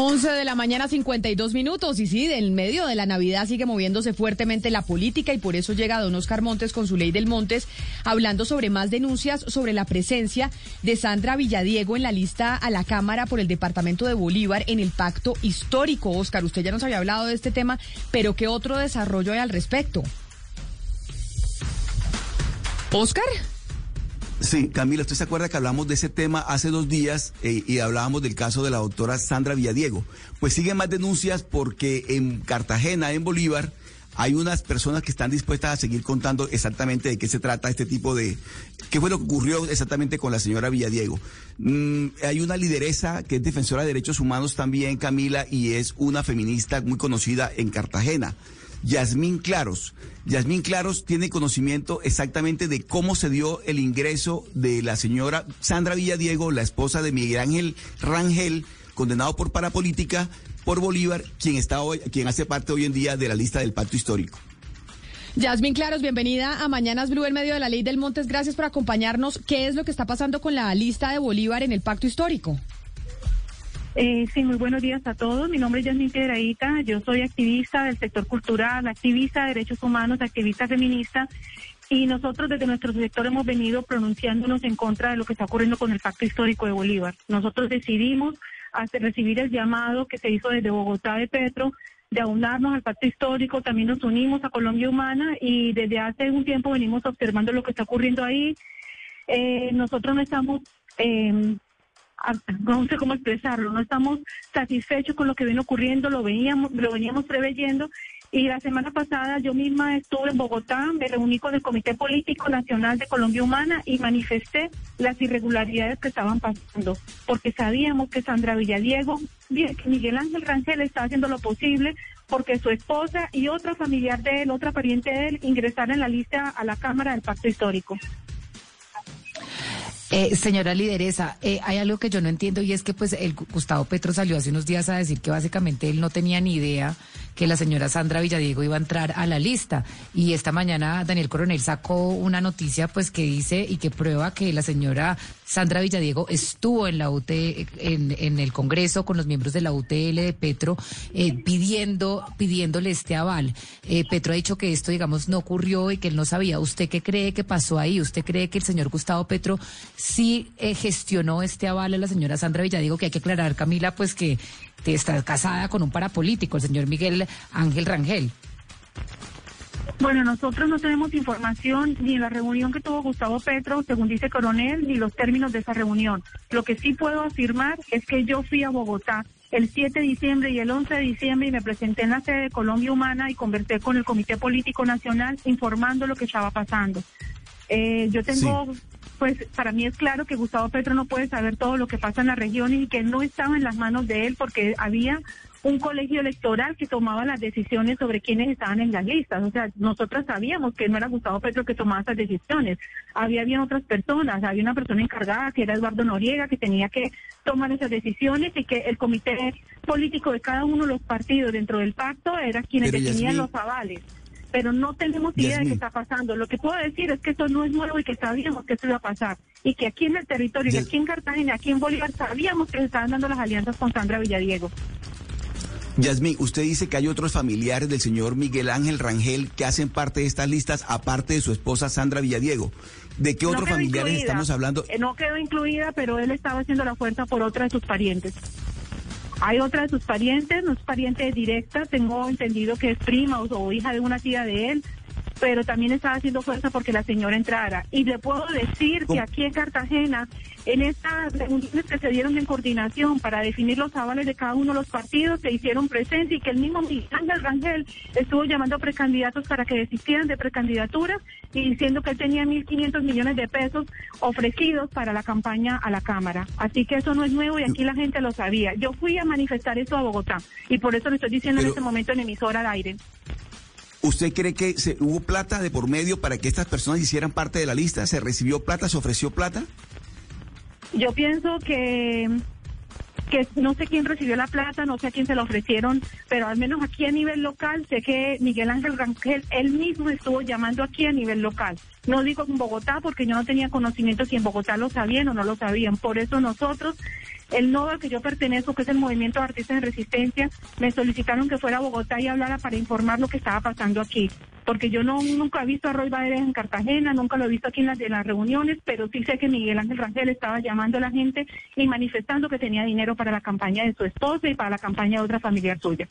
11 de la mañana, 52 minutos. Y sí, en medio de la Navidad sigue moviéndose fuertemente la política y por eso llega don Oscar Montes con su ley del Montes, hablando sobre más denuncias sobre la presencia de Sandra Villadiego en la lista a la Cámara por el Departamento de Bolívar en el pacto histórico. Oscar, usted ya nos había hablado de este tema, pero ¿qué otro desarrollo hay al respecto? Oscar. Sí, Camila, ¿usted se acuerda que hablamos de ese tema hace dos días eh, y hablábamos del caso de la doctora Sandra Villadiego? Pues siguen más denuncias porque en Cartagena, en Bolívar, hay unas personas que están dispuestas a seguir contando exactamente de qué se trata este tipo de... ¿Qué fue lo que ocurrió exactamente con la señora Villadiego? Mm, hay una lideresa que es defensora de derechos humanos también, Camila, y es una feminista muy conocida en Cartagena. Yasmín Claros. Yasmín Claros tiene conocimiento exactamente de cómo se dio el ingreso de la señora Sandra Villadiego, la esposa de Miguel Ángel Rangel, condenado por parapolítica por Bolívar, quien está hoy, quien hace parte hoy en día de la lista del pacto histórico. Yasmín Claros, bienvenida a Mañanas Blue en medio de la ley del Montes. Gracias por acompañarnos. ¿Qué es lo que está pasando con la lista de Bolívar en el pacto histórico? Eh, sí, muy buenos días a todos. Mi nombre es Yasmin Piedraíta. Yo soy activista del sector cultural, activista de derechos humanos, activista feminista. Y nosotros desde nuestro sector hemos venido pronunciándonos en contra de lo que está ocurriendo con el Pacto Histórico de Bolívar. Nosotros decidimos recibir el llamado que se hizo desde Bogotá de Petro de aunarnos al pacto histórico, también nos unimos a Colombia Humana y desde hace un tiempo venimos observando lo que está ocurriendo ahí. Eh, nosotros no estamos eh, no sé cómo expresarlo, no estamos satisfechos con lo que viene ocurriendo, lo veníamos, lo veníamos preveyendo y la semana pasada yo misma estuve en Bogotá, me reuní con el Comité Político Nacional de Colombia Humana y manifesté las irregularidades que estaban pasando, porque sabíamos que Sandra Villadiego, que Miguel Ángel Rangel está haciendo lo posible porque su esposa y otra familiar de él, otra pariente de él, ingresaran en la lista a la Cámara del Pacto Histórico. Eh, señora lideresa, eh, hay algo que yo no entiendo y es que pues el Gustavo Petro salió hace unos días a decir que básicamente él no tenía ni idea que la señora Sandra Villadiego iba a entrar a la lista. Y esta mañana Daniel Coronel sacó una noticia pues que dice y que prueba que la señora Sandra Villadiego estuvo en la UT, en, el Congreso con los miembros de la UTL de Petro eh, pidiendo, pidiéndole este aval. Eh, Petro ha dicho que esto, digamos, no ocurrió y que él no sabía. ¿Usted qué cree que pasó ahí? ¿Usted cree que el señor Gustavo Petro sí eh, gestionó este aval a la señora Sandra Villadiego? Que hay que aclarar, Camila, pues que está casada con un parapolítico, el señor Miguel Ángel Rangel. Bueno, nosotros no tenemos información ni en la reunión que tuvo Gustavo Petro, según dice Coronel, ni los términos de esa reunión. Lo que sí puedo afirmar es que yo fui a Bogotá el 7 de diciembre y el 11 de diciembre y me presenté en la sede de Colombia Humana y conversé con el Comité Político Nacional informando lo que estaba pasando. Eh, yo tengo pues para mí es claro que Gustavo Petro no puede saber todo lo que pasa en la región y que no estaba en las manos de él porque había un colegio electoral que tomaba las decisiones sobre quiénes estaban en las listas. O sea, nosotros sabíamos que no era Gustavo Petro que tomaba esas decisiones. Había bien otras personas, había una persona encargada que era Eduardo Noriega que tenía que tomar esas decisiones y que el comité político de cada uno de los partidos dentro del pacto era quienes definían los avales pero no tenemos idea de qué está pasando. Lo que puedo decir es que esto no es nuevo y que sabíamos que esto iba a pasar. Y que aquí en el territorio, y aquí en Cartagena, aquí en Bolívar, sabíamos que se estaban dando las alianzas con Sandra Villadiego. Yasmín, usted dice que hay otros familiares del señor Miguel Ángel Rangel que hacen parte de estas listas, aparte de su esposa Sandra Villadiego. ¿De qué otros familiares estamos hablando? Eh, no quedó incluida, pero él estaba haciendo la fuerza por otra de sus parientes. Hay otra de sus parientes, no es pariente directa, tengo entendido que es prima o, hija de una tía de él, pero también estaba haciendo fuerza porque la señora entrara. Y le puedo decir que aquí en Cartagena, en estas reuniones que se dieron en coordinación para definir los avales de cada uno de los partidos, se hicieron presentes y que el mismo Miguel Ángel Rangel estuvo llamando a precandidatos para que desistieran de precandidaturas y diciendo que él tenía 1.500 millones de pesos ofrecidos para la campaña a la Cámara. Así que eso no es nuevo y aquí la gente lo sabía. Yo fui a manifestar eso a Bogotá y por eso le estoy diciendo en este momento en emisora al aire. ¿Usted cree que se, hubo plata de por medio para que estas personas hicieran parte de la lista? ¿Se recibió plata? ¿Se ofreció plata? Yo pienso que que no sé quién recibió la plata, no sé a quién se la ofrecieron, pero al menos aquí a nivel local sé que Miguel Ángel Rangel él mismo estuvo llamando aquí a nivel local. No digo en Bogotá porque yo no tenía conocimiento si en Bogotá lo sabían o no lo sabían. Por eso nosotros el nodo al que yo pertenezco, que es el Movimiento de Artistas en Resistencia, me solicitaron que fuera a Bogotá y hablara para informar lo que estaba pasando aquí. Porque yo no nunca he visto a Roy Baderes en Cartagena, nunca lo he visto aquí en las, las reuniones, pero sí sé que Miguel Ángel Rangel estaba llamando a la gente y manifestando que tenía dinero para la campaña de su esposa y para la campaña de otra familiar suya.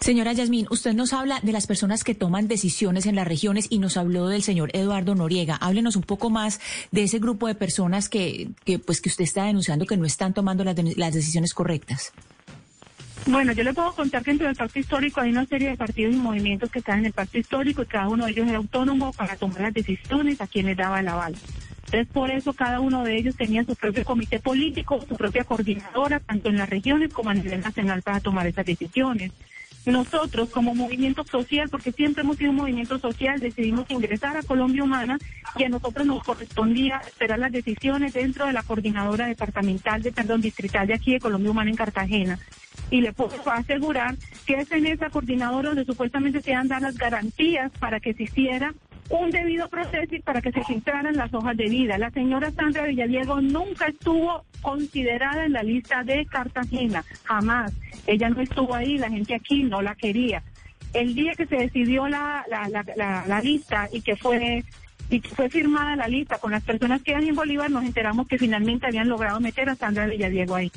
Señora Yasmín, usted nos habla de las personas que toman decisiones en las regiones y nos habló del señor Eduardo Noriega. Háblenos un poco más de ese grupo de personas que, que pues que usted está denunciando que no están tomando las, las decisiones correctas. Bueno, yo le puedo contar que dentro del pacto histórico hay una serie de partidos y movimientos que están en el pacto histórico y cada uno de ellos es autónomo para tomar las decisiones a quienes daba el aval. Entonces, por eso cada uno de ellos tenía su propio comité político, su propia coordinadora, tanto en las regiones como a nivel nacional para tomar esas decisiones. Nosotros como movimiento social, porque siempre hemos sido un movimiento social, decidimos ingresar a Colombia Humana y a nosotros nos correspondía esperar las decisiones dentro de la coordinadora departamental, de perdón, distrital de aquí de Colombia Humana en Cartagena. Y le puedo asegurar que es en esa coordinadora donde supuestamente se dado las garantías para que se hiciera un debido proceso para que se filtraran las hojas de vida. La señora Sandra Villadiego nunca estuvo considerada en la lista de Cartagena, jamás. Ella no estuvo ahí, la gente aquí no la quería. El día que se decidió la, la, la, la, lista y que fue y que fue firmada la lista con las personas que eran en Bolívar, nos enteramos que finalmente habían logrado meter a Sandra Villadiego ahí.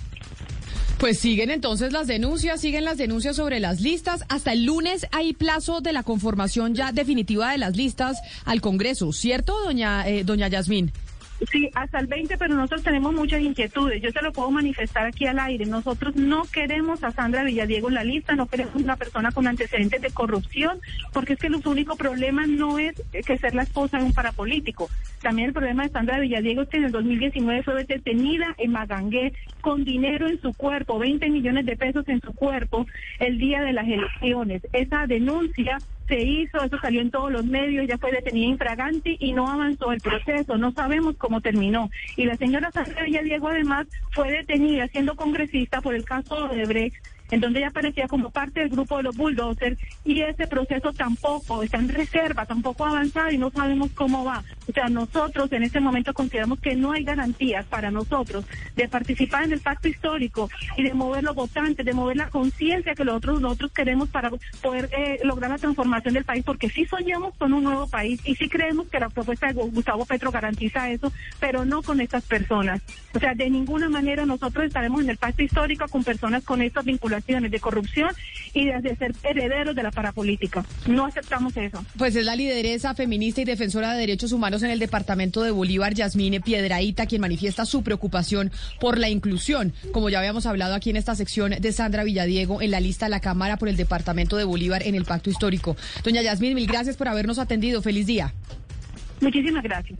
Pues siguen entonces las denuncias, siguen las denuncias sobre las listas. Hasta el lunes hay plazo de la conformación ya definitiva de las listas al Congreso, ¿cierto, doña, eh, doña Yasmín? Sí, hasta el 20, pero nosotros tenemos muchas inquietudes. Yo se lo puedo manifestar aquí al aire. Nosotros no queremos a Sandra Villadiego en la lista, no queremos una persona con antecedentes de corrupción, porque es que el único problema no es que ser la esposa de un parapolítico. También el problema de Sandra Villadiego es que en el 2019 fue detenida en Magangué con dinero en su cuerpo, 20 millones de pesos en su cuerpo, el día de las elecciones. Esa denuncia se hizo, eso salió en todos los medios, ya fue detenida infraganti y no avanzó el proceso, no sabemos cómo terminó. Y la señora Sandra Diego además fue detenida siendo congresista por el caso de Brecht en donde ella aparecía como parte del grupo de los bulldozers y ese proceso tampoco está en reserva, tampoco ha avanzado y no sabemos cómo va. O sea, nosotros en este momento consideramos que no hay garantías para nosotros de participar en el pacto histórico y de mover los votantes, de mover la conciencia que nosotros, nosotros queremos para poder eh, lograr la transformación del país, porque sí soñamos con un nuevo país y sí creemos que la propuesta de Gustavo Petro garantiza eso, pero no con estas personas. O sea, de ninguna manera nosotros estaremos en el pacto histórico con personas con estas vinculaciones de corrupción y de ser herederos de la parapolítica. No aceptamos eso. Pues es la lideresa feminista y defensora de derechos humanos en el departamento de Bolívar, Yasmine Piedraíta, quien manifiesta su preocupación por la inclusión, como ya habíamos hablado aquí en esta sección de Sandra Villadiego, en la lista de la Cámara por el departamento de Bolívar en el Pacto Histórico. Doña Yasmín, mil gracias por habernos atendido. Feliz día. Muchísimas gracias.